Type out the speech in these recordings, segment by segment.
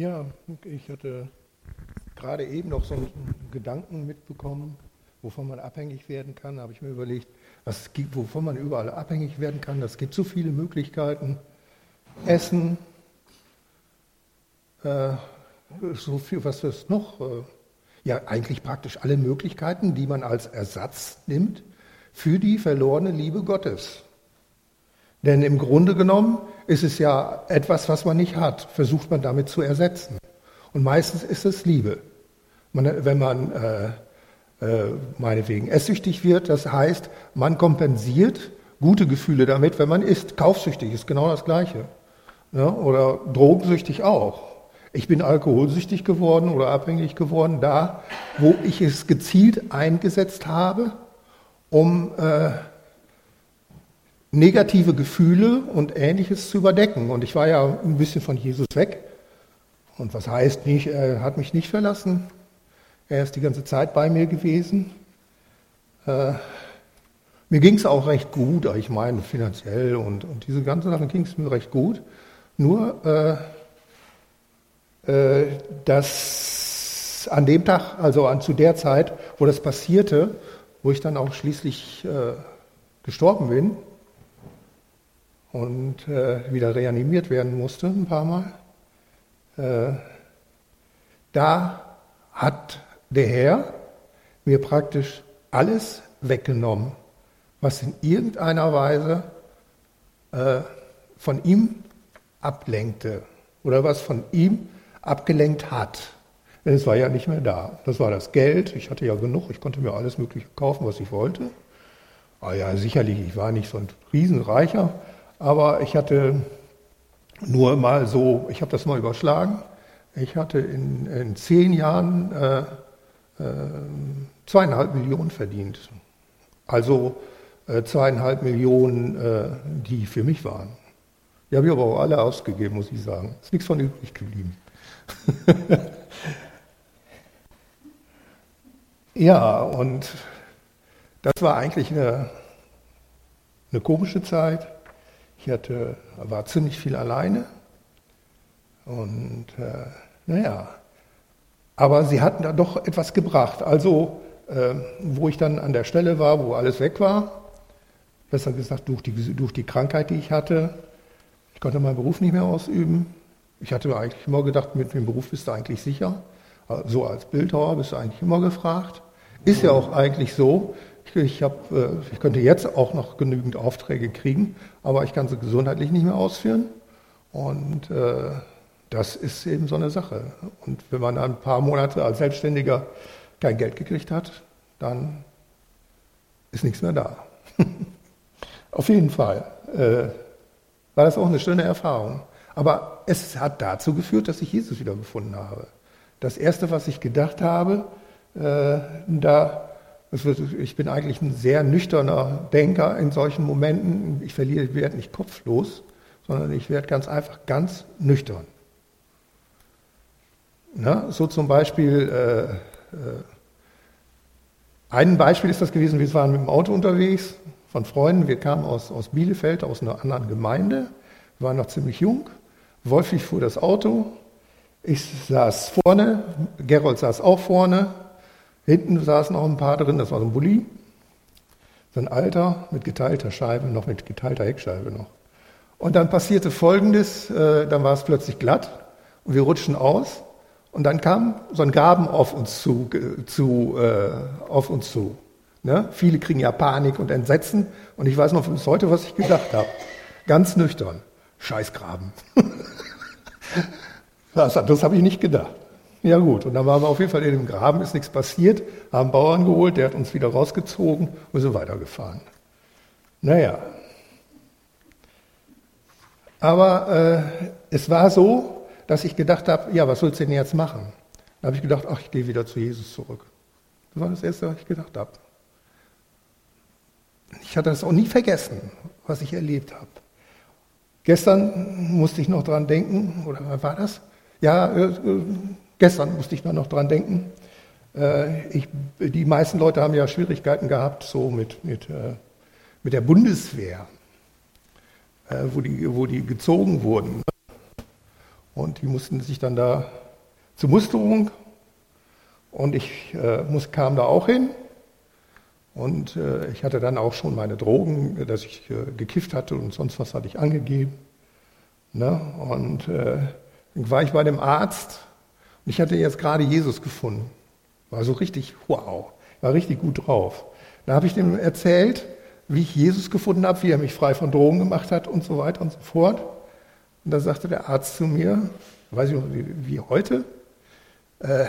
Ja, ich hatte gerade eben noch so einen Gedanken mitbekommen, wovon man abhängig werden kann. Da habe ich mir überlegt, was gibt, wovon man überall abhängig werden kann. Es gibt so viele Möglichkeiten. Essen, äh, so viel, was ist noch? Äh, ja, eigentlich praktisch alle Möglichkeiten, die man als Ersatz nimmt für die verlorene Liebe Gottes. Denn im Grunde genommen ist es ja etwas, was man nicht hat, versucht man damit zu ersetzen. Und meistens ist es Liebe. Man, wenn man äh, äh, meinetwegen esssüchtig wird, das heißt, man kompensiert gute Gefühle damit, wenn man isst. Kaufsüchtig ist genau das Gleiche. Ja, oder drogensüchtig auch. Ich bin alkoholsüchtig geworden oder abhängig geworden da, wo ich es gezielt eingesetzt habe, um äh, negative Gefühle und Ähnliches zu überdecken. Und ich war ja ein bisschen von Jesus weg. Und was heißt nicht, er hat mich nicht verlassen. Er ist die ganze Zeit bei mir gewesen. Äh, mir ging es auch recht gut, ich meine finanziell und, und diese ganzen Sachen ging es mir recht gut. Nur, äh, äh, dass an dem Tag, also an, zu der Zeit, wo das passierte, wo ich dann auch schließlich äh, gestorben bin, und äh, wieder reanimiert werden musste, ein paar Mal, äh, da hat der Herr mir praktisch alles weggenommen, was in irgendeiner Weise äh, von ihm ablenkte oder was von ihm abgelenkt hat. Denn es war ja nicht mehr da. Das war das Geld. Ich hatte ja genug. Ich konnte mir alles Mögliche kaufen, was ich wollte. Aber ja, sicherlich, ich war nicht so ein Riesenreicher. Aber ich hatte nur mal so, ich habe das mal überschlagen, ich hatte in, in zehn Jahren äh, äh, zweieinhalb Millionen verdient. Also äh, zweieinhalb Millionen, äh, die für mich waren. Die habe ich aber auch alle ausgegeben, muss ich sagen. Ist nichts von übrig geblieben. ja, und das war eigentlich eine, eine komische Zeit. Ich hatte, war ziemlich viel alleine. Und äh, naja, aber sie hatten da doch etwas gebracht. Also, äh, wo ich dann an der Stelle war, wo alles weg war, besser gesagt durch die, durch die Krankheit, die ich hatte, ich konnte meinen Beruf nicht mehr ausüben. Ich hatte eigentlich immer gedacht, mit dem Beruf bist du eigentlich sicher. So als Bildhauer bist du eigentlich immer gefragt. Ist ja auch eigentlich so. Ich, hab, äh, ich könnte jetzt auch noch genügend Aufträge kriegen, aber ich kann sie gesundheitlich nicht mehr ausführen. Und äh, das ist eben so eine Sache. Und wenn man ein paar Monate als Selbstständiger kein Geld gekriegt hat, dann ist nichts mehr da. Auf jeden Fall äh, war das auch eine schöne Erfahrung. Aber es hat dazu geführt, dass ich Jesus wieder gefunden habe. Das Erste, was ich gedacht habe, äh, da ich bin eigentlich ein sehr nüchterner Denker in solchen Momenten. Ich verliere, ich werde nicht kopflos, sondern ich werde ganz einfach ganz nüchtern. Na, so zum Beispiel, äh, äh, ein Beispiel ist das gewesen, wir waren mit dem Auto unterwegs von Freunden, wir kamen aus, aus Bielefeld, aus einer anderen Gemeinde, wir waren noch ziemlich jung. Wolfig fuhr das Auto, ich saß vorne, Gerold saß auch vorne, Hinten saßen auch ein paar drin, das war so ein Bulli. So ein alter mit geteilter Scheibe, noch mit geteilter Heckscheibe noch. Und dann passierte Folgendes, äh, dann war es plötzlich glatt und wir rutschten aus und dann kam so ein Graben auf uns zu, zu, äh, auf uns zu. Ne? Viele kriegen ja Panik und Entsetzen und ich weiß noch bis heute, was ich gedacht habe. Ganz nüchtern. Scheißgraben. das, das habe ich nicht gedacht. Ja gut, und dann waren wir auf jeden Fall in dem Graben, ist nichts passiert, haben Bauern geholt, der hat uns wieder rausgezogen und sind weitergefahren. Naja. Aber äh, es war so, dass ich gedacht habe, ja, was sollst du denn jetzt machen? Da habe ich gedacht, ach, ich gehe wieder zu Jesus zurück. Das war das Erste, was ich gedacht habe. Ich hatte das auch nie vergessen, was ich erlebt habe. Gestern musste ich noch dran denken, oder war das? Ja, äh, äh Gestern musste ich noch dran denken. Äh, ich, die meisten Leute haben ja Schwierigkeiten gehabt, so mit, mit, äh, mit der Bundeswehr, äh, wo, die, wo die gezogen wurden. Und die mussten sich dann da zur Musterung und ich muss, kam da auch hin. Und ich hatte dann auch schon meine Drogen, dass ich gekifft hatte und sonst was hatte ich angegeben. Ne? Und dann war ich bei dem Arzt und ich hatte jetzt gerade Jesus gefunden. War so richtig, wow, war richtig gut drauf. Da habe ich dem erzählt, wie ich Jesus gefunden habe, wie er mich frei von Drogen gemacht hat und so weiter und so fort. Und da sagte der Arzt zu mir, weiß ich noch wie, wie heute, äh,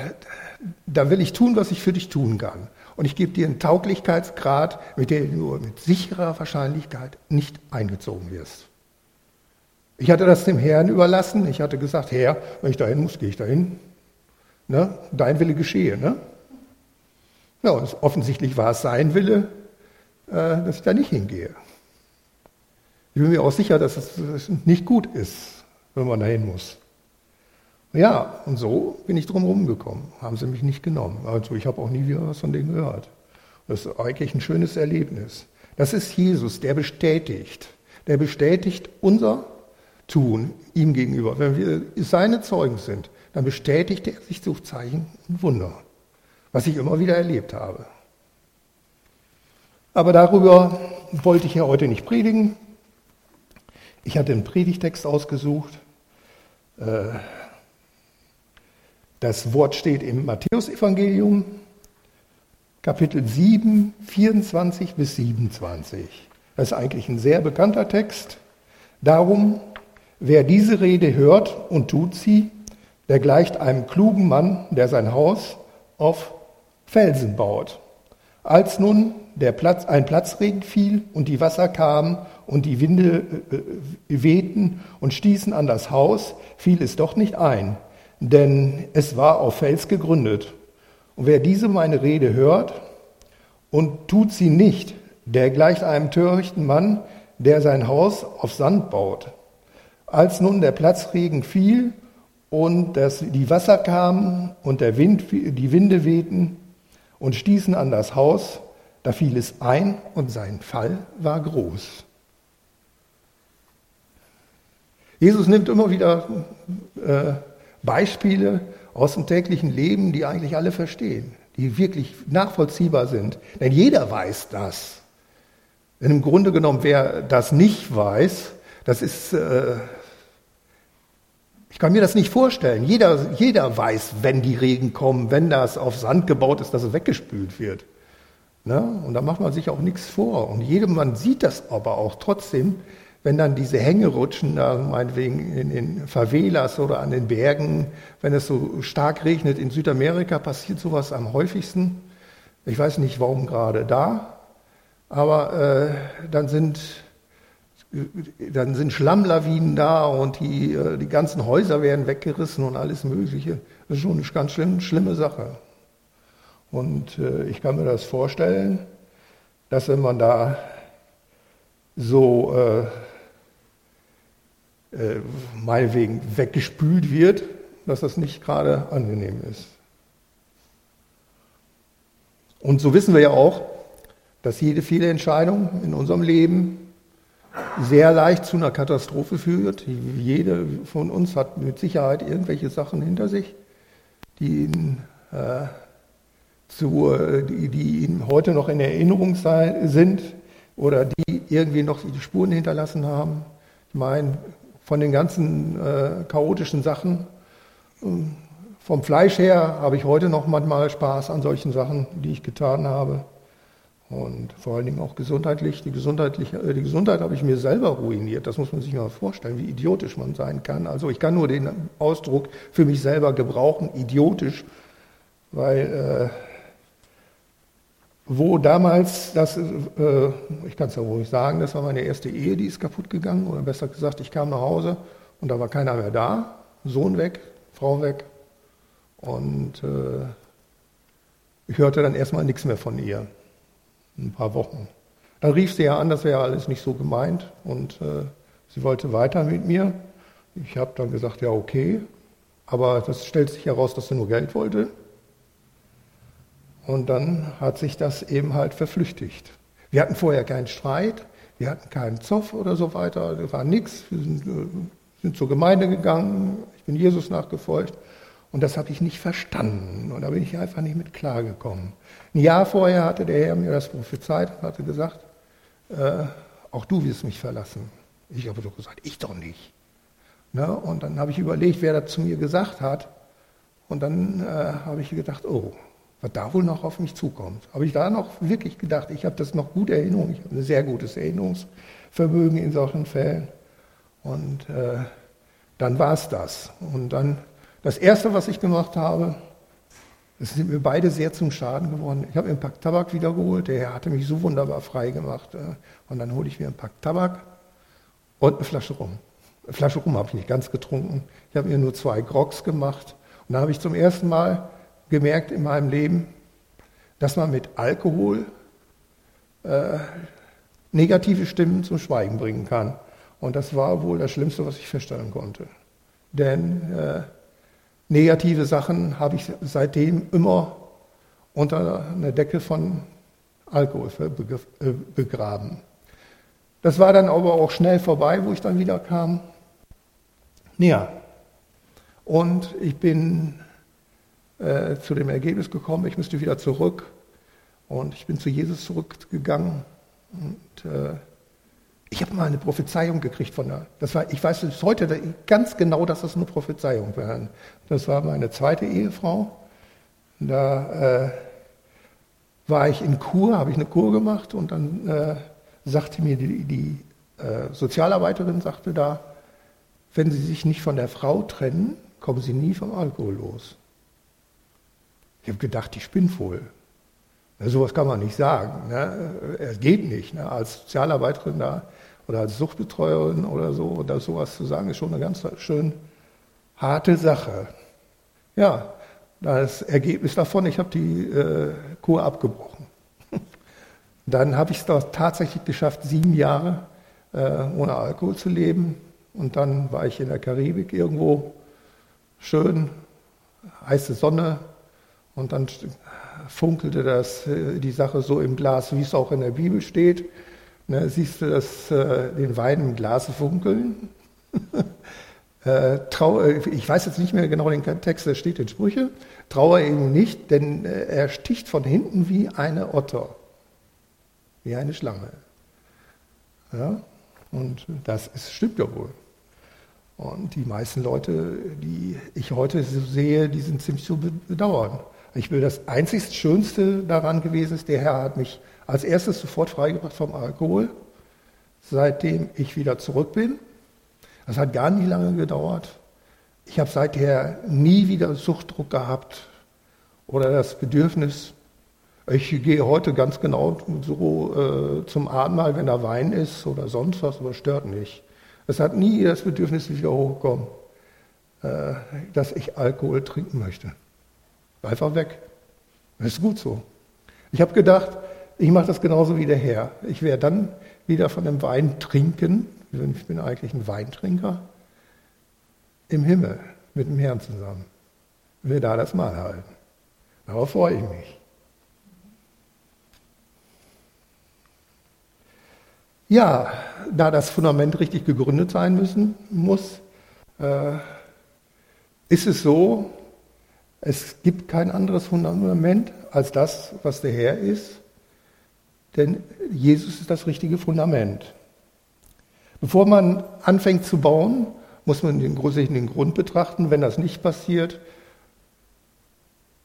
da will ich tun, was ich für dich tun kann. Und ich gebe dir einen Tauglichkeitsgrad, mit dem du mit sicherer Wahrscheinlichkeit nicht eingezogen wirst. Ich hatte das dem Herrn überlassen. Ich hatte gesagt, Herr, wenn ich dahin muss, gehe ich dahin. Ne? Dein Wille geschehe. Ne? Ja, offensichtlich war es sein Wille, äh, dass ich da nicht hingehe. Ich bin mir auch sicher, dass es nicht gut ist, wenn man dahin muss. Ja, und so bin ich drum gekommen. Haben sie mich nicht genommen. Also ich habe auch nie wieder was von denen gehört. Das ist eigentlich ein schönes Erlebnis. Das ist Jesus, der bestätigt. Der bestätigt unser Tun ihm gegenüber. Wenn wir seine Zeugen sind, dann bestätigt er sich durch Zeichen und Wunder, was ich immer wieder erlebt habe. Aber darüber wollte ich ja heute nicht predigen. Ich hatte einen Predigtext ausgesucht. Äh, das Wort steht im Matthäusevangelium, Kapitel 7, 24 bis 27. Das ist eigentlich ein sehr bekannter Text. Darum, wer diese Rede hört und tut sie, der gleicht einem klugen Mann, der sein Haus auf Felsen baut. Als nun der Platz, ein Platzregen fiel und die Wasser kamen und die Winde äh, äh, wehten und stießen an das Haus, fiel es doch nicht ein, denn es war auf Fels gegründet. Und wer diese meine Rede hört und tut sie nicht, der gleicht einem törichten Mann, der sein Haus auf Sand baut. Als nun der Platzregen fiel und das, die Wasser kamen und der Wind, die Winde wehten und stießen an das Haus, da fiel es ein und sein Fall war groß. Jesus nimmt immer wieder äh, Beispiele aus dem täglichen Leben, die eigentlich alle verstehen, die wirklich nachvollziehbar sind. Denn jeder weiß das. Denn im Grunde genommen, wer das nicht weiß, das ist, äh, ich kann mir das nicht vorstellen. Jeder, jeder weiß, wenn die Regen kommen, wenn das auf Sand gebaut ist, dass es weggespült wird. Ne? Und da macht man sich auch nichts vor. Und jedem, man sieht das aber auch trotzdem, wenn dann diese Hänge rutschen, da meinetwegen in den Favelas oder an den Bergen, wenn es so stark regnet, in Südamerika passiert sowas am häufigsten. Ich weiß nicht, warum gerade da, aber äh, dann sind dann sind Schlammlawinen da und die, äh, die ganzen Häuser werden weggerissen und alles Mögliche. Das ist schon eine ganz schlimm, schlimme Sache. Und äh, ich kann mir das vorstellen, dass wenn man da so äh, äh, meinetwegen weggespült wird, dass das nicht gerade angenehm ist. Und so wissen wir ja auch, dass jede viele Entscheidung in unserem Leben sehr leicht zu einer Katastrophe führt. Jede von uns hat mit Sicherheit irgendwelche Sachen hinter sich, die ihn, äh, zu, die, die ihm heute noch in Erinnerung sei, sind oder die irgendwie noch die Spuren hinterlassen haben. Ich meine, von den ganzen äh, chaotischen Sachen. Ähm, vom Fleisch her habe ich heute noch manchmal Spaß an solchen Sachen, die ich getan habe. Und vor allen Dingen auch gesundheitlich. Die, gesundheitliche, äh, die Gesundheit habe ich mir selber ruiniert. Das muss man sich mal vorstellen, wie idiotisch man sein kann. Also ich kann nur den Ausdruck für mich selber gebrauchen, idiotisch, weil äh, wo damals, das, äh, ich kann es ja ruhig sagen, das war meine erste Ehe, die ist kaputt gegangen. Oder besser gesagt, ich kam nach Hause und da war keiner mehr da. Sohn weg, Frau weg. Und äh, ich hörte dann erstmal nichts mehr von ihr. Ein paar Wochen. Dann rief sie ja an, das wäre alles nicht so gemeint. Und äh, sie wollte weiter mit mir. Ich habe dann gesagt, ja, okay. Aber das stellt sich heraus, dass sie nur Geld wollte. Und dann hat sich das eben halt verflüchtigt. Wir hatten vorher keinen Streit, wir hatten keinen Zoff oder so weiter, da war nichts. Wir sind, äh, sind zur Gemeinde gegangen, ich bin Jesus nachgefolgt. Und das habe ich nicht verstanden. Und da bin ich einfach nicht mit klargekommen. Ein Jahr vorher hatte der Herr mir das prophezeit und hatte gesagt, äh, auch du wirst mich verlassen. Ich habe doch gesagt, ich doch nicht. Ne? Und dann habe ich überlegt, wer das zu mir gesagt hat. Und dann äh, habe ich gedacht, oh, was da wohl noch auf mich zukommt. Habe ich da noch wirklich gedacht, ich habe das noch gut Erinnerung, ich habe ein sehr gutes Erinnerungsvermögen in solchen Fällen. Und äh, dann war es das. Und dann das Erste, was ich gemacht habe, es sind mir beide sehr zum Schaden geworden. Ich habe mir einen Pack Tabak wiedergeholt, der Herr hatte mich so wunderbar frei gemacht. Äh, und dann hole ich mir einen Pack Tabak und eine Flasche Rum. Eine Flasche Rum habe ich nicht ganz getrunken. Ich habe mir nur zwei Grogs gemacht. Und dann habe ich zum ersten Mal gemerkt in meinem Leben, dass man mit Alkohol äh, negative Stimmen zum Schweigen bringen kann. Und das war wohl das Schlimmste, was ich feststellen konnte. Denn äh, negative Sachen habe ich seitdem immer unter einer Decke von Alkohol äh, begraben. Das war dann aber auch schnell vorbei, wo ich dann wieder kam. Ja, und ich bin äh, zu dem Ergebnis gekommen, ich müsste wieder zurück. Und ich bin zu Jesus zurückgegangen. Und äh, ich habe mal eine Prophezeiung gekriegt von der, das war, ich weiß bis heute ganz genau, dass das eine Prophezeiung war. Das war meine zweite Ehefrau. Da äh, war ich in Kur, habe ich eine Kur gemacht und dann äh, sagte mir die, die äh, Sozialarbeiterin, sagte da, wenn Sie sich nicht von der Frau trennen, kommen Sie nie vom Alkohol los. Ich habe gedacht, die spinnt wohl. Na, sowas kann man nicht sagen. Ne? Es geht nicht. Ne? Als Sozialarbeiterin da oder als Suchtbetreuerin oder so, oder sowas zu sagen, ist schon eine ganz schön harte Sache. Ja, das Ergebnis davon, ich habe die äh, Kur abgebrochen. Dann habe ich es tatsächlich geschafft, sieben Jahre äh, ohne Alkohol zu leben. Und dann war ich in der Karibik irgendwo, schön, heiße Sonne, und dann funkelte das, äh, die Sache so im Glas, wie es auch in der Bibel steht. Ne, siehst du das, äh, den Wein im Glas funkeln? äh, trau, äh, ich weiß jetzt nicht mehr genau den Text, der steht in Sprüche. Trauer ihm nicht, denn äh, er sticht von hinten wie eine Otter, wie eine Schlange. Ja? Und das ist, stimmt ja wohl. Und die meisten Leute, die ich heute so sehe, die sind ziemlich zu bedauern. Ich will das einzig Schönste daran gewesen ist, der Herr hat mich als erstes sofort freigebracht vom Alkohol, seitdem ich wieder zurück bin. Das hat gar nicht lange gedauert. Ich habe seither nie wieder Suchtdruck gehabt oder das Bedürfnis. Ich gehe heute ganz genau so äh, zum Abendmahl, wenn da Wein ist oder sonst was, aber stört nicht. Es hat nie das Bedürfnis wieder hochgekommen, äh, dass ich Alkohol trinken möchte. Einfach weg. Das ist gut so. Ich habe gedacht, ich mache das genauso wie der Herr. Ich werde dann wieder von dem Wein trinken, ich bin eigentlich ein Weintrinker, im Himmel mit dem Herrn zusammen. Wir da das Mal halten. Darauf freue ich mich. Ja, da das Fundament richtig gegründet sein müssen muss, äh, ist es so, es gibt kein anderes Fundament als das, was der Herr ist, denn Jesus ist das richtige Fundament. Bevor man anfängt zu bauen, muss man den, den Grund betrachten. Wenn das nicht passiert,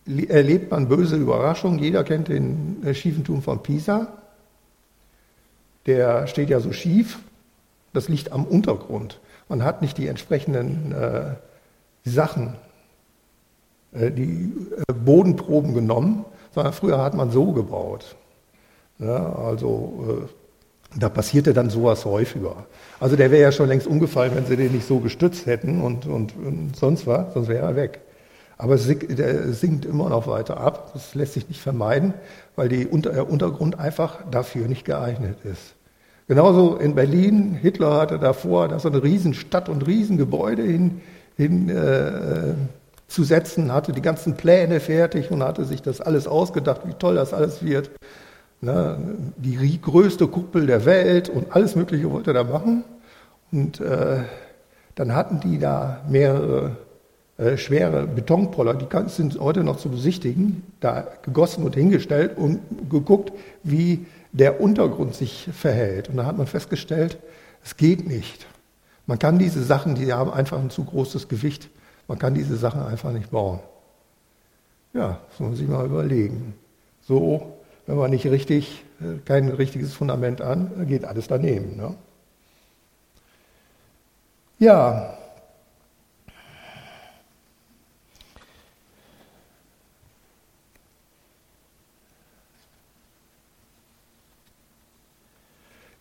erlebt man böse Überraschungen. Jeder kennt den äh, schiefen Turm von Pisa. Der steht ja so schief. Das liegt am Untergrund. Man hat nicht die entsprechenden äh, Sachen äh, die äh, Bodenproben genommen, sondern früher hat man so gebaut. Ja, also äh, da passierte dann sowas häufiger. Also der wäre ja schon längst umgefallen, wenn sie den nicht so gestützt hätten und, und, und sonst was, sonst wäre er weg. Aber es sinkt immer noch weiter ab. Das lässt sich nicht vermeiden, weil Unter der Untergrund einfach dafür nicht geeignet ist. Genauso in Berlin, Hitler hatte davor da so eine Riesenstadt und Riesengebäude hin, hin äh, zu setzen, hatte die ganzen Pläne fertig und hatte sich das alles ausgedacht, wie toll das alles wird. Ne, die größte Kuppel der Welt und alles Mögliche wollte er da machen. Und äh, dann hatten die da mehrere äh, schwere Betonpoller, die sind heute noch zu besichtigen, da gegossen und hingestellt und geguckt, wie der Untergrund sich verhält. Und da hat man festgestellt, es geht nicht. Man kann diese Sachen, die haben einfach ein zu großes Gewicht, man kann diese Sachen einfach nicht bauen. Ja, das muss man sich mal überlegen. So, wenn man nicht richtig, äh, kein richtiges Fundament an, geht alles daneben. Ne? Ja,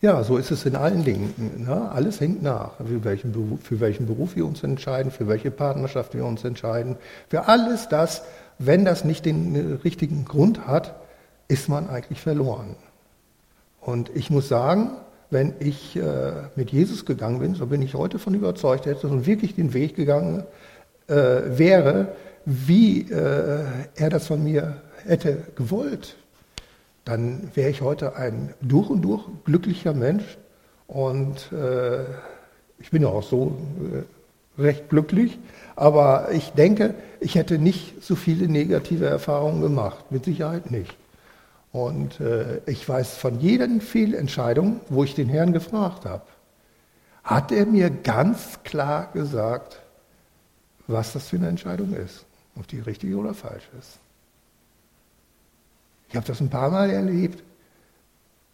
Ja, so ist es in allen Dingen. Ne? Alles hängt nach, für welchen, Beruf, für welchen Beruf wir uns entscheiden, für welche Partnerschaft wir uns entscheiden. Für alles das, wenn das nicht den äh, richtigen Grund hat, ist man eigentlich verloren. Und ich muss sagen, wenn ich äh, mit Jesus gegangen bin, so bin ich heute von überzeugt, hätte und wirklich den Weg gegangen äh, wäre, wie äh, er das von mir hätte gewollt, dann wäre ich heute ein durch und durch glücklicher Mensch. Und äh, ich bin ja auch so äh, recht glücklich. Aber ich denke, ich hätte nicht so viele negative Erfahrungen gemacht. Mit Sicherheit nicht. Und äh, ich weiß von jeder Fehlentscheidung, wo ich den Herrn gefragt habe, hat er mir ganz klar gesagt, was das für eine Entscheidung ist, ob die richtig oder falsch ist. Ich habe das ein paar Mal erlebt,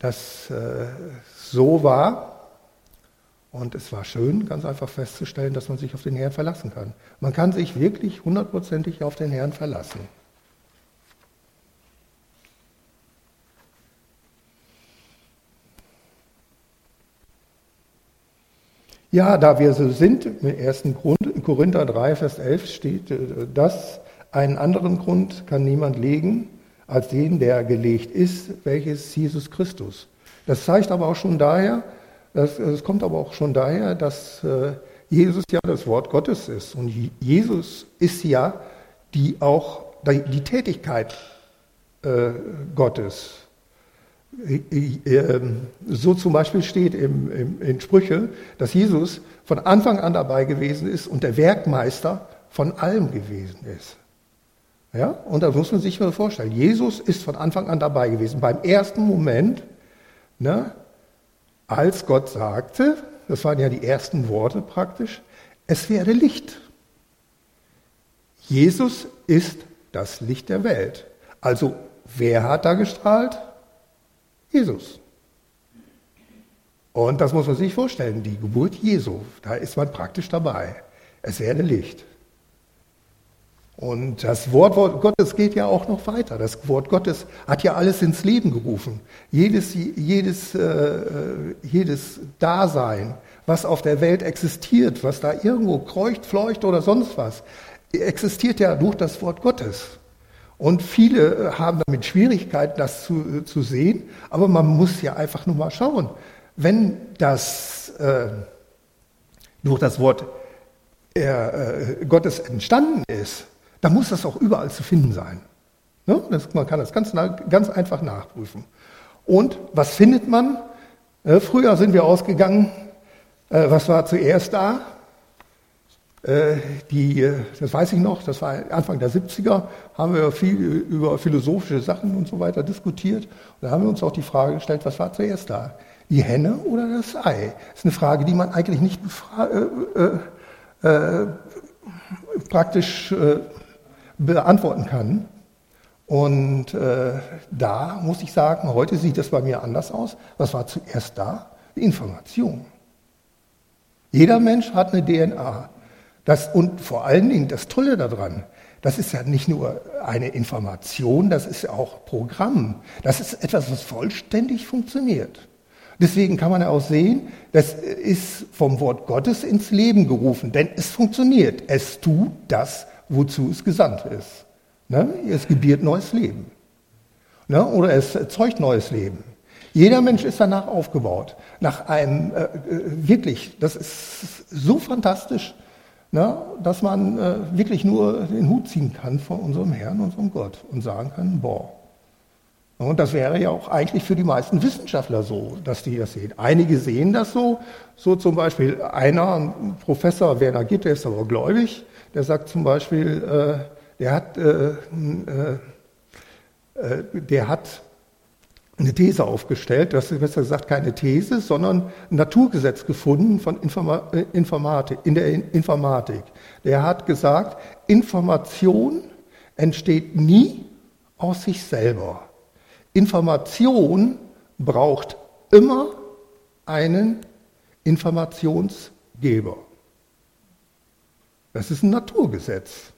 dass äh, so war. Und es war schön, ganz einfach festzustellen, dass man sich auf den Herrn verlassen kann. Man kann sich wirklich hundertprozentig auf den Herrn verlassen. Ja, da wir so sind, im ersten Grund, in Korinther 3, Vers 11 steht äh, das, einen anderen Grund kann niemand legen, als den, der gelegt ist, welches Jesus Christus. Das zeigt aber auch schon daher, es kommt aber auch schon daher, dass äh, Jesus ja das Wort Gottes ist. Und Jesus ist ja die auch die Tätigkeit äh, Gottes. Ähm, so zum Beispiel steht in Sprüche, dass Jesus von Anfang an dabei gewesen ist und der Werkmeister von allem gewesen ist. Ja? Und da muss man sich mal vorstellen, Jesus ist von Anfang an dabei gewesen. Beim ersten Moment, ne, als Gott sagte, das waren ja die ersten Worte praktisch, es werde Licht. Jesus ist das Licht der Welt. Also wer hat da gestrahlt? Jesus. Und das muss man sich vorstellen, die Geburt Jesu, da ist man praktisch dabei. Es werde Licht. Und das Wort Gottes geht ja auch noch weiter. Das Wort Gottes hat ja alles ins Leben gerufen. Jedes, jedes, äh, jedes Dasein, was auf der Welt existiert, was da irgendwo kreucht, fleucht oder sonst was, existiert ja durch das Wort Gottes. Und viele äh, haben damit Schwierigkeiten, das zu, zu sehen, aber man muss ja einfach nur mal schauen. Wenn das äh, durch das Wort äh, Gottes entstanden ist, dann muss das auch überall zu finden sein. Ne? Das, man kann das ganz, ganz einfach nachprüfen. Und was findet man? Äh, früher sind wir ausgegangen, äh, was war zuerst da? Äh, die, äh, das weiß ich noch, das war Anfang der 70er, haben wir viel über philosophische Sachen und so weiter diskutiert. Und da haben wir uns auch die Frage gestellt, was war zuerst da? Die Henne oder das Ei? Das ist eine Frage, die man eigentlich nicht äh, äh, praktisch beantworten kann. Und äh, da muss ich sagen, heute sieht das bei mir anders aus. Was war zuerst da? Die Information. Jeder Mensch hat eine DNA. Das, und vor allen Dingen das Tolle daran, das ist ja nicht nur eine Information, das ist ja auch Programm. Das ist etwas, was vollständig funktioniert. Deswegen kann man ja auch sehen, das ist vom Wort Gottes ins Leben gerufen, denn es funktioniert. Es tut das, wozu es gesandt ist. Ne? Es gebiert neues Leben. Ne? Oder es erzeugt neues Leben. Jeder Mensch ist danach aufgebaut. Nach einem, äh, äh, wirklich, das ist so fantastisch, ne? dass man äh, wirklich nur den Hut ziehen kann vor unserem Herrn, unserem Gott und sagen kann, boah. Und das wäre ja auch eigentlich für die meisten Wissenschaftler so, dass die das sehen. Einige sehen das so, so zum Beispiel einer, Professor Werner Gitt, der ist aber gläubig, der sagt zum Beispiel, äh, der hat, äh, äh, äh, der hat eine These aufgestellt, das ist besser gesagt keine These, sondern ein Naturgesetz gefunden von Informa äh, Informatik, in der Informatik. Der hat gesagt, Information entsteht nie aus sich selber. Information braucht immer einen Informationsgeber. Das ist ein Naturgesetz.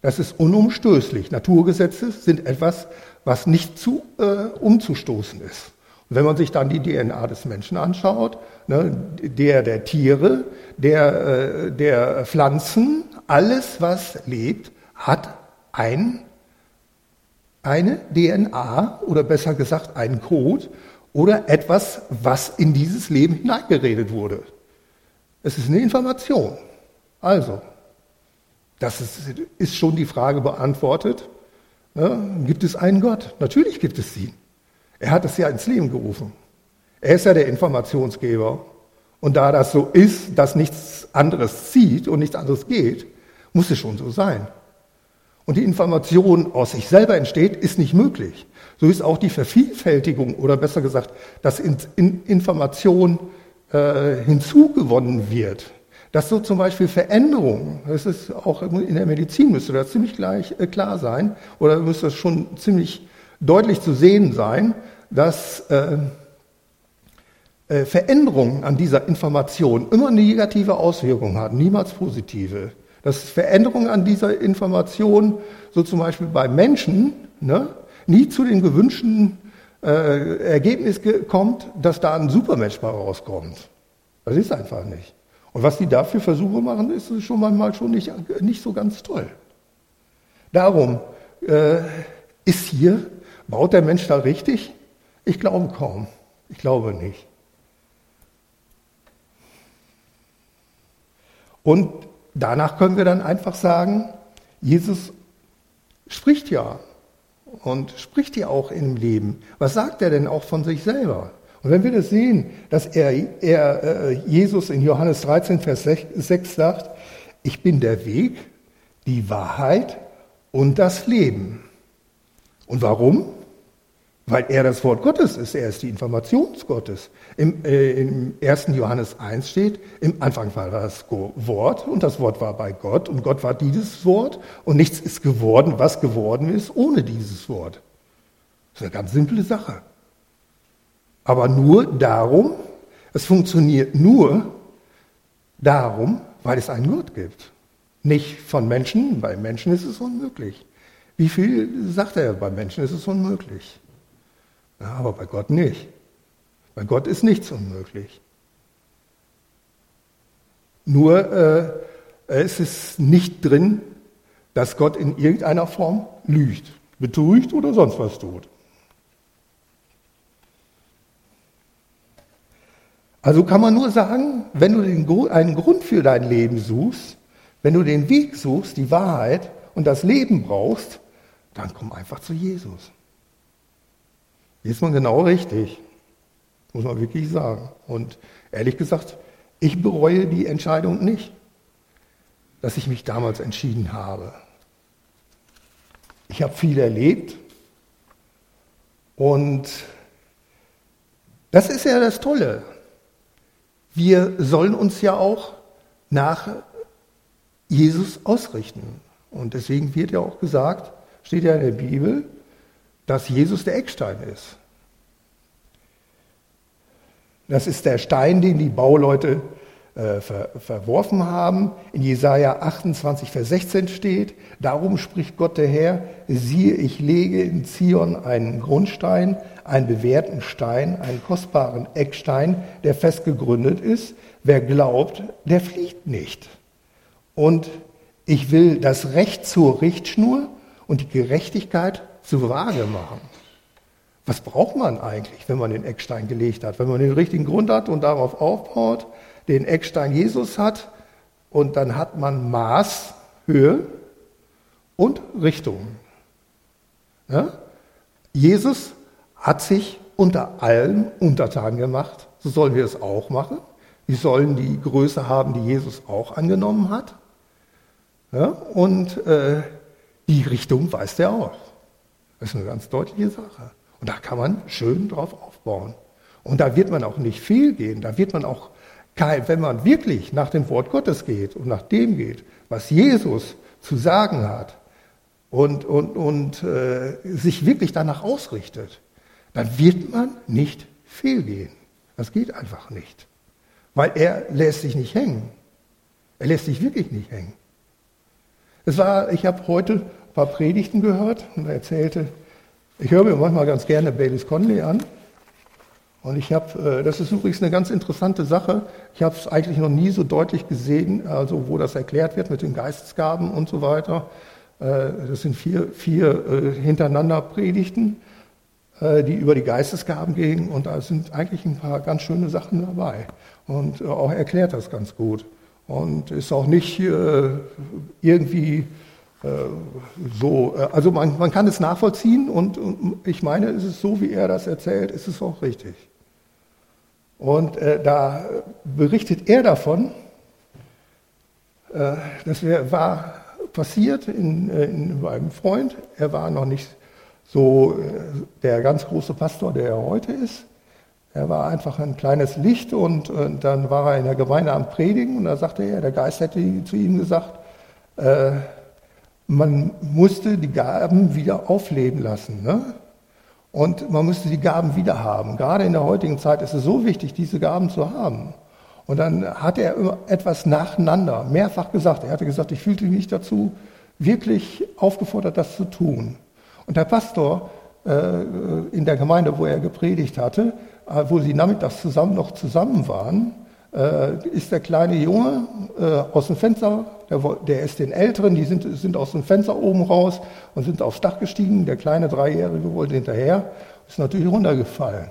Das ist unumstößlich. Naturgesetze sind etwas, was nicht zu, äh, umzustoßen ist. Und wenn man sich dann die DNA des Menschen anschaut, ne, der der Tiere, der äh, der Pflanzen, alles was lebt, hat ein, eine DNA oder besser gesagt einen Code oder etwas, was in dieses Leben hineingeredet wurde. Es ist eine Information. Also, das ist, ist schon die Frage beantwortet. Ja, gibt es einen Gott? Natürlich gibt es ihn. Er hat es ja ins Leben gerufen. Er ist ja der Informationsgeber. Und da das so ist, dass nichts anderes zieht und nichts anderes geht, muss es schon so sein. Und die Information aus sich selber entsteht, ist nicht möglich. So ist auch die Vervielfältigung oder besser gesagt, dass in Information äh, hinzugewonnen wird. Dass so zum Beispiel Veränderungen, das ist auch in der Medizin müsste das ziemlich gleich äh, klar sein, oder müsste das schon ziemlich deutlich zu sehen sein, dass äh, äh, Veränderungen an dieser Information immer negative Auswirkung haben, niemals positive. Dass Veränderungen an dieser Information, so zum Beispiel bei Menschen, ne, nie zu dem gewünschten äh, Ergebnis kommt, dass da ein Supermensch bei rauskommt. Das ist einfach nicht. Und was die dafür Versuche machen, ist schon manchmal schon nicht, nicht so ganz toll. Darum äh, ist hier, baut der Mensch da richtig? Ich glaube kaum. Ich glaube nicht. Und danach können wir dann einfach sagen, Jesus spricht ja und spricht ja auch im Leben. Was sagt er denn auch von sich selber? Und wenn wir das sehen, dass er, er äh, Jesus in Johannes 13, Vers 6 sagt, ich bin der Weg, die Wahrheit und das Leben. Und warum? Weil er das Wort Gottes ist, er ist die Informationsgottes. Im, äh, Im 1. Johannes 1 steht, im Anfang war das Wort und das Wort war bei Gott und Gott war dieses Wort und nichts ist geworden, was geworden ist ohne dieses Wort. Das ist eine ganz simple Sache. Aber nur darum, es funktioniert nur darum, weil es einen Gott gibt. Nicht von Menschen, bei Menschen ist es unmöglich. Wie viel sagt er, bei Menschen ist es unmöglich. Ja, aber bei Gott nicht. Bei Gott ist nichts unmöglich. Nur äh, es ist nicht drin, dass Gott in irgendeiner Form lügt, betrügt oder sonst was tut. Also kann man nur sagen, wenn du einen Grund für dein Leben suchst, wenn du den Weg suchst, die Wahrheit und das Leben brauchst, dann komm einfach zu Jesus. Hier ist man genau richtig, muss man wirklich sagen. Und ehrlich gesagt, ich bereue die Entscheidung nicht, dass ich mich damals entschieden habe. Ich habe viel erlebt und das ist ja das Tolle wir sollen uns ja auch nach Jesus ausrichten. Und deswegen wird ja auch gesagt, steht ja in der Bibel, dass Jesus der Eckstein ist. Das ist der Stein, den die Bauleute äh, ver verworfen haben. In Jesaja 28, Vers 16 steht: Darum spricht Gott der Herr: Siehe, ich lege in Zion einen Grundstein, einen bewährten Stein, einen kostbaren Eckstein, der fest gegründet ist. Wer glaubt, der fliegt nicht. Und ich will das Recht zur Richtschnur und die Gerechtigkeit zur Waage machen. Was braucht man eigentlich, wenn man den Eckstein gelegt hat? Wenn man den richtigen Grund hat und darauf aufbaut, den Eckstein Jesus hat und dann hat man Maß, Höhe und Richtung. Ja? Jesus hat sich unter allem untertan gemacht. So sollen wir es auch machen. Wir sollen die Größe haben, die Jesus auch angenommen hat. Ja, und äh, die Richtung weist er auch. Das ist eine ganz deutliche Sache. Und da kann man schön drauf aufbauen. Und da wird man auch nicht fehlgehen. Da wird man auch wenn man wirklich nach dem Wort Gottes geht und nach dem geht, was Jesus zu sagen hat und, und, und äh, sich wirklich danach ausrichtet, dann wird man nicht fehlgehen. Das geht einfach nicht. Weil er lässt sich nicht hängen. Er lässt sich wirklich nicht hängen. Es war, ich habe heute ein paar Predigten gehört und er erzählte, ich höre mir manchmal ganz gerne Baylis Conley an. Und ich habe, äh, das ist übrigens eine ganz interessante Sache. Ich habe es eigentlich noch nie so deutlich gesehen, also wo das erklärt wird mit den Geistesgaben und so weiter. Äh, das sind vier, vier äh, hintereinander Predigten, die über die Geistesgaben gehen. Und da sind eigentlich ein paar ganz schöne Sachen dabei. Und auch erklärt das ganz gut. Und ist auch nicht irgendwie so, also man, man kann es nachvollziehen und, ich meine, es ist so, wie er das erzählt, ist es auch richtig. Und äh, da berichtet er davon, äh, das war passiert in, äh, in, bei einem Freund. Er war noch nicht so äh, der ganz große Pastor, der er heute ist. Er war einfach ein kleines Licht und, und dann war er in der Gemeinde am Predigen und da sagte er, der Geist hätte zu ihm gesagt, äh, man musste die Gaben wieder aufleben lassen. Ne? Und man müsste die Gaben wieder haben. Gerade in der heutigen Zeit ist es so wichtig, diese Gaben zu haben. Und dann hat er immer etwas nacheinander, mehrfach gesagt. Er hatte gesagt, ich fühlte mich dazu wirklich aufgefordert, das zu tun. Und der Pastor äh, in der Gemeinde, wo er gepredigt hatte, äh, wo sie nachmittags zusammen noch zusammen waren, äh, ist der kleine Junge äh, aus dem Fenster, der, der, ist den Älteren, die sind, sind aus dem Fenster oben raus und sind aufs Dach gestiegen. Der kleine Dreijährige wollte hinterher, ist natürlich runtergefallen.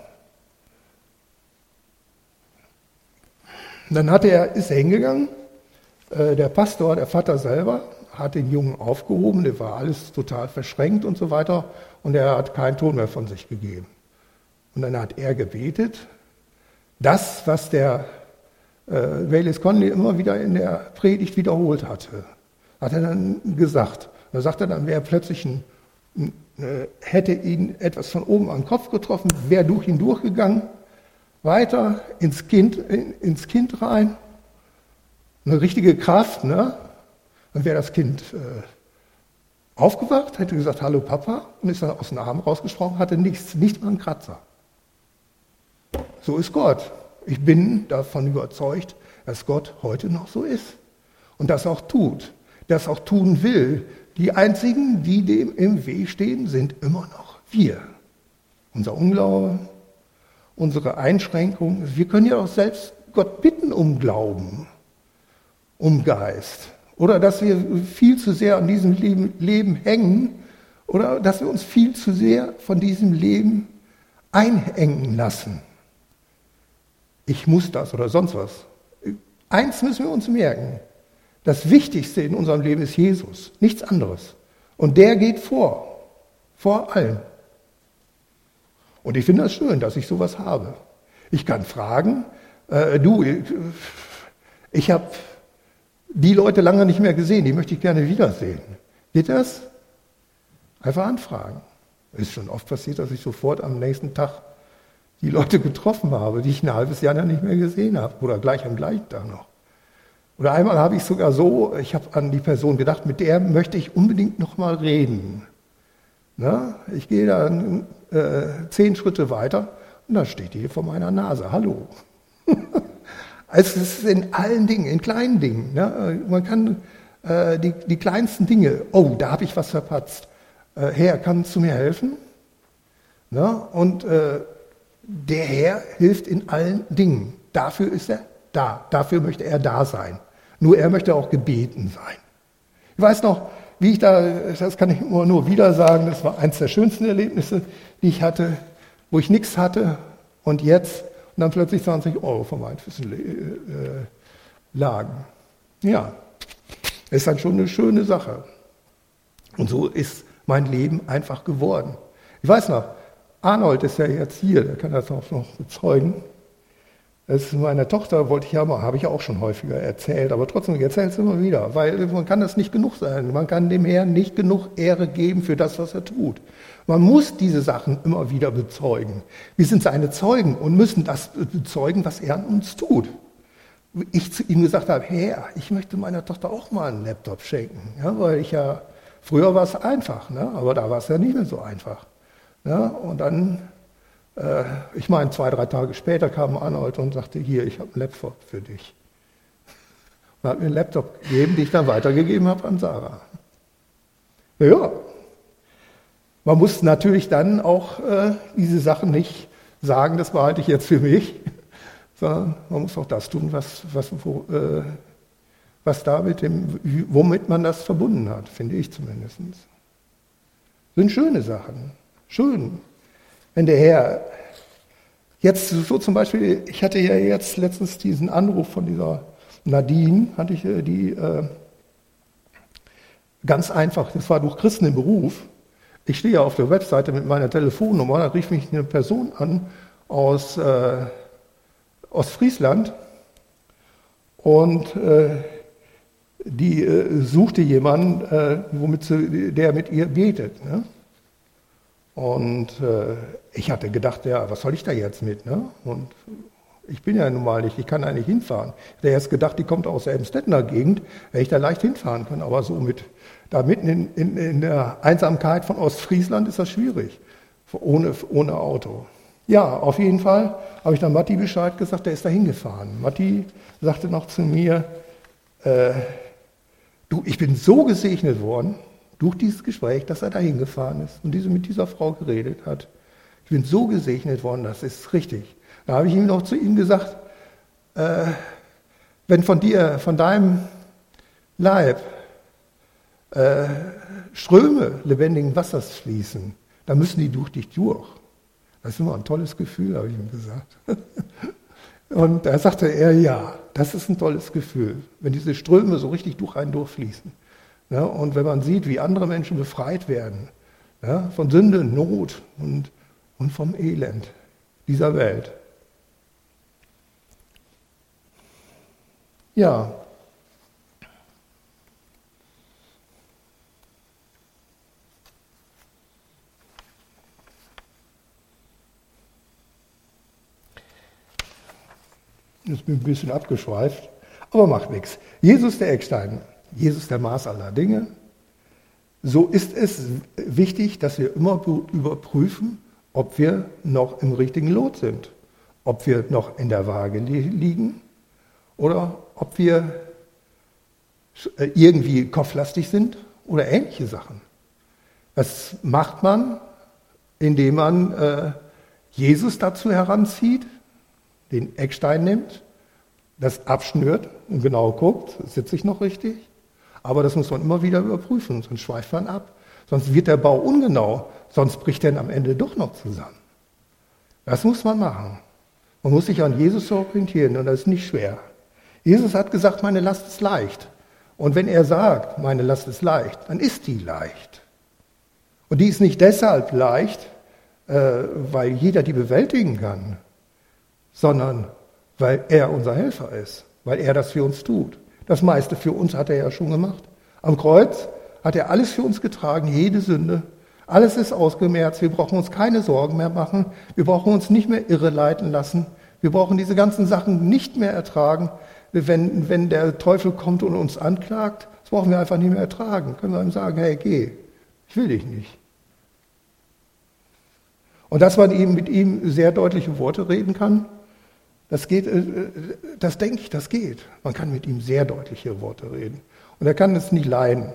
Dann hat er, ist er hingegangen, äh, der Pastor, der Vater selber, hat den Jungen aufgehoben, der war alles total verschränkt und so weiter und er hat keinen Ton mehr von sich gegeben. Und dann hat er gebetet, das, was der äh, Wallace Conley immer wieder in der Predigt wiederholt hatte. Hat er dann gesagt. Da sagt er dann, wäre plötzlich ein, äh, hätte ihn etwas von oben am Kopf getroffen, wäre durch ihn durchgegangen, weiter ins Kind, in, ins Kind rein. Eine richtige Kraft, ne? Dann wäre das Kind äh, aufgewacht, hätte gesagt, hallo Papa, und ist dann aus dem Arm rausgesprochen, hatte nichts, nicht mal einen Kratzer. So ist Gott. Ich bin davon überzeugt, dass Gott heute noch so ist und das auch tut, das auch tun will. Die einzigen, die dem im Weg stehen, sind immer noch wir. Unser Unglaube, unsere Einschränkung. Wir können ja auch selbst Gott bitten um Glauben, um Geist. Oder dass wir viel zu sehr an diesem Leben, Leben hängen oder dass wir uns viel zu sehr von diesem Leben einhängen lassen ich muss das oder sonst was. Eins müssen wir uns merken. Das Wichtigste in unserem Leben ist Jesus, nichts anderes. Und der geht vor, vor allem. Und ich finde das schön, dass ich sowas habe. Ich kann fragen, äh, du, ich habe die Leute lange nicht mehr gesehen, die möchte ich gerne wiedersehen. Geht das? Einfach anfragen. Ist schon oft passiert, dass ich sofort am nächsten Tag die Leute getroffen habe, die ich ein halbes Jahr nicht mehr gesehen habe oder gleich am gleichen Tag noch. Oder einmal habe ich sogar so, ich habe an die Person gedacht, mit der möchte ich unbedingt noch mal reden. Na, ich gehe dann äh, zehn Schritte weiter und da steht die vor meiner Nase. Hallo. also es ist in allen Dingen, in kleinen Dingen. Ne? Man kann äh, die, die kleinsten Dinge, oh, da habe ich was verpatzt. Äh, Herr, kannst du mir helfen? Na? Und äh, der Herr hilft in allen Dingen. Dafür ist er da. Dafür möchte er da sein. Nur er möchte auch gebeten sein. Ich weiß noch, wie ich da, das kann ich immer nur wieder sagen, das war eines der schönsten Erlebnisse, die ich hatte, wo ich nichts hatte und jetzt und dann plötzlich 20 Euro von meinen Füßen lagen. Ja, ist dann schon eine schöne Sache. Und so ist mein Leben einfach geworden. Ich weiß noch, Arnold ist ja jetzt hier, der kann das auch noch bezeugen. Das ist meine Tochter, wollte ich ja mal, habe ich auch schon häufiger erzählt, aber trotzdem, ich erzähle es immer wieder, weil man kann das nicht genug sein. Man kann dem Herrn nicht genug Ehre geben für das, was er tut. Man muss diese Sachen immer wieder bezeugen. Wir sind seine Zeugen und müssen das bezeugen, was er an uns tut. Ich zu ihm gesagt habe, Herr, ich möchte meiner Tochter auch mal einen Laptop schenken, ja, weil ich ja, früher war es einfach, ne, aber da war es ja nicht mehr so einfach. Ja, und dann äh, ich meine, zwei, drei Tage später kam Arnold und sagte, hier, ich habe einen Laptop für dich. Und hat mir einen Laptop gegeben, den ich dann weitergegeben habe an Sarah. Ja, man muss natürlich dann auch äh, diese Sachen nicht sagen, das behalte ich jetzt für mich, sondern man muss auch das tun, was, was, wo, äh, was da mit womit man das verbunden hat, finde ich zumindest. Sind schöne Sachen, schön wenn der Herr jetzt so zum Beispiel, ich hatte ja jetzt letztens diesen Anruf von dieser Nadine, hatte ich äh, die äh, ganz einfach, das war durch Christen im Beruf. Ich stehe ja auf der Webseite mit meiner Telefonnummer, da rief mich eine Person an aus äh, Ostfriesland und äh, die äh, suchte jemanden, äh, womit sie, der mit ihr betet. Ne? Und äh, ich hatte gedacht, ja, was soll ich da jetzt mit? Ne? Und ich bin ja nun mal nicht, ich kann da nicht hinfahren. Ich hätte erst gedacht, die kommt aus der Emstettener Gegend, hätte ich da leicht hinfahren können. Aber so mit, da mitten in, in, in der Einsamkeit von Ostfriesland ist das schwierig, ohne, ohne Auto. Ja, auf jeden Fall habe ich dann Matti Bescheid gesagt, der ist da hingefahren. Matti sagte noch zu mir, äh, du, ich bin so gesegnet worden, durch dieses Gespräch, dass er dahin gefahren ist und diese, mit dieser Frau geredet hat. Ich bin so gesegnet worden, das ist richtig. Da habe ich ihm noch zu ihm gesagt, äh, wenn von dir, von deinem Leib äh, Ströme lebendigen Wassers fließen, dann müssen die durch dich durch. Das ist immer ein tolles Gefühl, habe ich ihm gesagt. Und da sagte er, ja, das ist ein tolles Gefühl, wenn diese Ströme so richtig durch einen durchfließen. Ja, und wenn man sieht, wie andere Menschen befreit werden ja, von Sünde, Not und, und vom Elend dieser Welt. Ja. Jetzt bin ich ein bisschen abgeschweift, aber macht nichts. Jesus der Eckstein. Jesus der Maß aller Dinge. So ist es wichtig, dass wir immer überprüfen, ob wir noch im richtigen Lot sind, ob wir noch in der Waage liegen oder ob wir äh, irgendwie kopflastig sind oder ähnliche Sachen. Das macht man, indem man äh, Jesus dazu heranzieht, den Eckstein nimmt, das abschnürt und genau guckt, sitze ich noch richtig? Aber das muss man immer wieder überprüfen, sonst schweift man ab. Sonst wird der Bau ungenau, sonst bricht er am Ende doch noch zusammen. Das muss man machen. Man muss sich an Jesus orientieren und das ist nicht schwer. Jesus hat gesagt, meine Last ist leicht. Und wenn er sagt, meine Last ist leicht, dann ist die leicht. Und die ist nicht deshalb leicht, äh, weil jeder die bewältigen kann, sondern weil er unser Helfer ist, weil er das für uns tut. Das meiste für uns hat er ja schon gemacht. Am Kreuz hat er alles für uns getragen, jede Sünde. Alles ist ausgemerzt. Wir brauchen uns keine Sorgen mehr machen. Wir brauchen uns nicht mehr irreleiten lassen. Wir brauchen diese ganzen Sachen nicht mehr ertragen. Wenn, wenn der Teufel kommt und uns anklagt, das brauchen wir einfach nicht mehr ertragen. Können wir ihm sagen, hey, geh. Ich will dich nicht. Und dass man eben mit ihm sehr deutliche Worte reden kann, das geht, äh, äh, das denke ich, das geht. Man kann mit ihm sehr deutliche Worte reden. Und er kann es nicht leiden,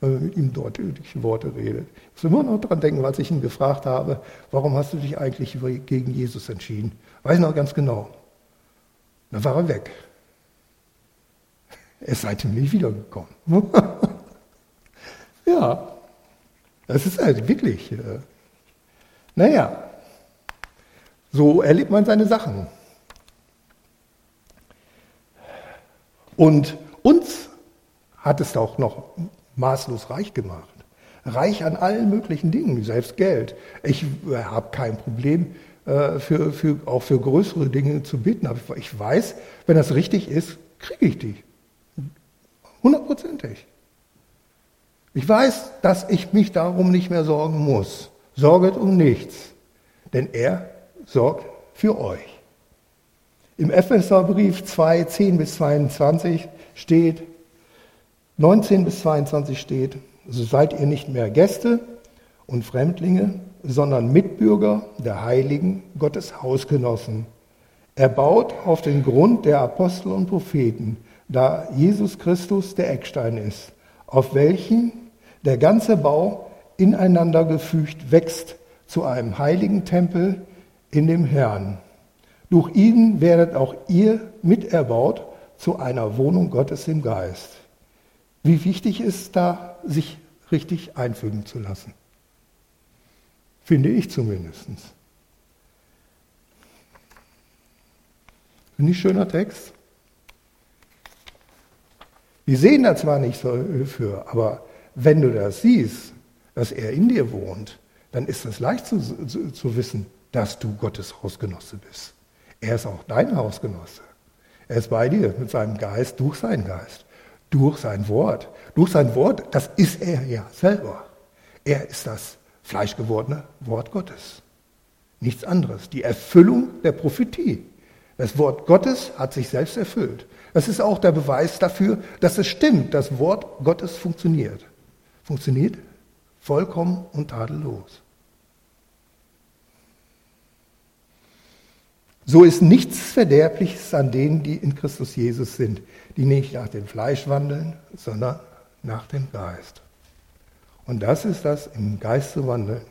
wenn man mit ihm deutliche Worte redet. Ich muss immer noch daran denken, als ich ihn gefragt habe, warum hast du dich eigentlich gegen Jesus entschieden? Weiß noch ganz genau. Dann war er weg. Er ist seitdem nicht wiedergekommen. ja, das ist halt wirklich. Äh, naja, so erlebt man seine Sachen. Und uns hat es auch noch maßlos reich gemacht. reich an allen möglichen Dingen, selbst Geld. Ich äh, habe kein Problem, äh, für, für, auch für größere Dinge zu bitten. Aber ich weiß, wenn das richtig ist, kriege ich die. Hundertprozentig. Ich weiß, dass ich mich darum nicht mehr sorgen muss. Sorget um nichts, denn er sorgt für euch. Im Epheserbrief 2, 10 bis 22 steht, 19 bis 22 steht, so seid ihr nicht mehr Gäste und Fremdlinge, sondern Mitbürger der Heiligen, Gottes Hausgenossen. Er baut auf den Grund der Apostel und Propheten, da Jesus Christus der Eckstein ist, auf welchen der ganze Bau ineinander gefügt wächst zu einem heiligen Tempel in dem Herrn. Durch ihn werdet auch ihr miterbaut zu einer Wohnung Gottes im Geist. Wie wichtig ist da, sich richtig einfügen zu lassen? Finde ich zumindest. Nicht schöner Text? Wir sehen da zwar nicht so für, aber wenn du das siehst, dass er in dir wohnt, dann ist es leicht zu, zu, zu wissen, dass du Gottes Hausgenosse bist. Er ist auch dein Hausgenosse. Er ist bei dir mit seinem Geist, durch seinen Geist, durch sein Wort. Durch sein Wort, das ist er ja selber. Er ist das fleischgewordene Wort Gottes. Nichts anderes. Die Erfüllung der Prophetie. Das Wort Gottes hat sich selbst erfüllt. Das ist auch der Beweis dafür, dass es stimmt, das Wort Gottes funktioniert funktioniert vollkommen und tadellos. So ist nichts Verderbliches an denen, die in Christus Jesus sind, die nicht nach dem Fleisch wandeln, sondern nach dem Geist. Und das ist das, im Geist zu wandeln.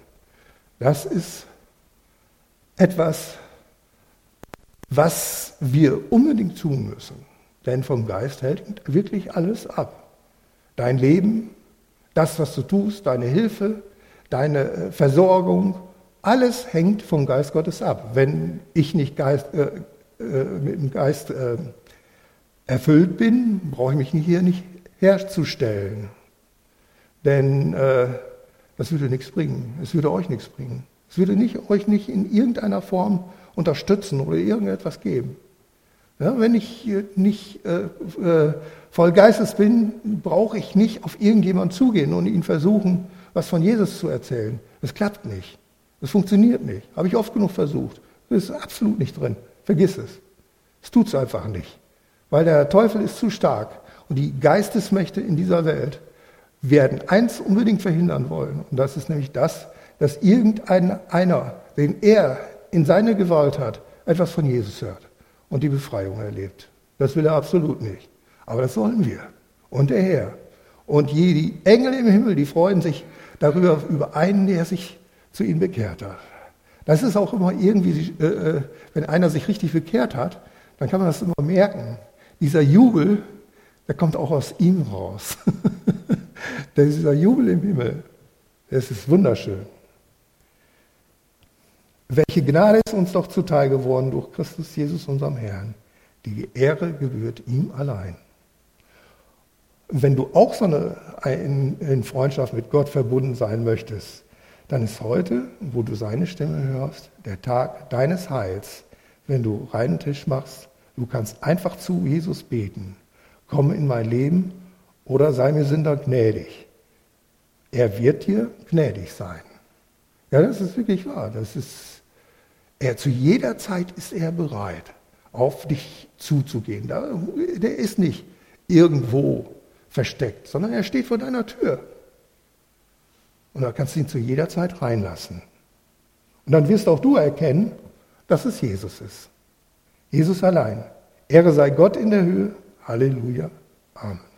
Das ist etwas, was wir unbedingt tun müssen. Denn vom Geist hält wirklich alles ab. Dein Leben das, was du tust, deine Hilfe, deine äh, Versorgung, alles hängt vom Geist Gottes ab. Wenn ich nicht Geist, äh, äh, mit dem Geist äh, erfüllt bin, brauche ich mich hier nicht herzustellen. Denn äh, das würde nichts bringen. Es würde euch nichts bringen. Es würde nicht, euch nicht in irgendeiner Form unterstützen oder irgendetwas geben. Ja, wenn ich nicht äh, äh, voll Geistes bin, brauche ich nicht auf irgendjemanden zugehen und ihn versuchen, was von Jesus zu erzählen. Das klappt nicht. Das funktioniert nicht. Habe ich oft genug versucht. Das ist absolut nicht drin. Vergiss es. Es tut es einfach nicht. Weil der Teufel ist zu stark. Und die Geistesmächte in dieser Welt werden eins unbedingt verhindern wollen. Und das ist nämlich das, dass irgendeiner, den er in seine Gewalt hat, etwas von Jesus hört und die Befreiung erlebt. Das will er absolut nicht. Aber das sollen wir. Und der Herr. Und die Engel im Himmel, die freuen sich darüber, über einen, der sich zu ihnen bekehrt hat. Das ist auch immer irgendwie, äh, äh, wenn einer sich richtig bekehrt hat, dann kann man das immer merken. Dieser Jubel, der kommt auch aus ihm raus. dieser Jubel im Himmel, das ist wunderschön. Welche Gnade ist uns doch zuteil geworden durch Christus Jesus, unserem Herrn. Die Ehre gebührt ihm allein. Wenn du auch so eine, in, in Freundschaft mit Gott verbunden sein möchtest, dann ist heute, wo du seine Stimme hörst, der Tag deines Heils, wenn du reinen Tisch machst. Du kannst einfach zu Jesus beten. Komm in mein Leben oder sei mir Sünder gnädig. Er wird dir gnädig sein. Ja, das ist wirklich wahr. Das ist, er, zu jeder Zeit ist er bereit, auf dich zuzugehen. Der ist nicht irgendwo versteckt, sondern er steht vor deiner Tür. Und da kannst du ihn zu jeder Zeit reinlassen. Und dann wirst auch du erkennen, dass es Jesus ist. Jesus allein. Ehre sei Gott in der Höhe. Halleluja. Amen.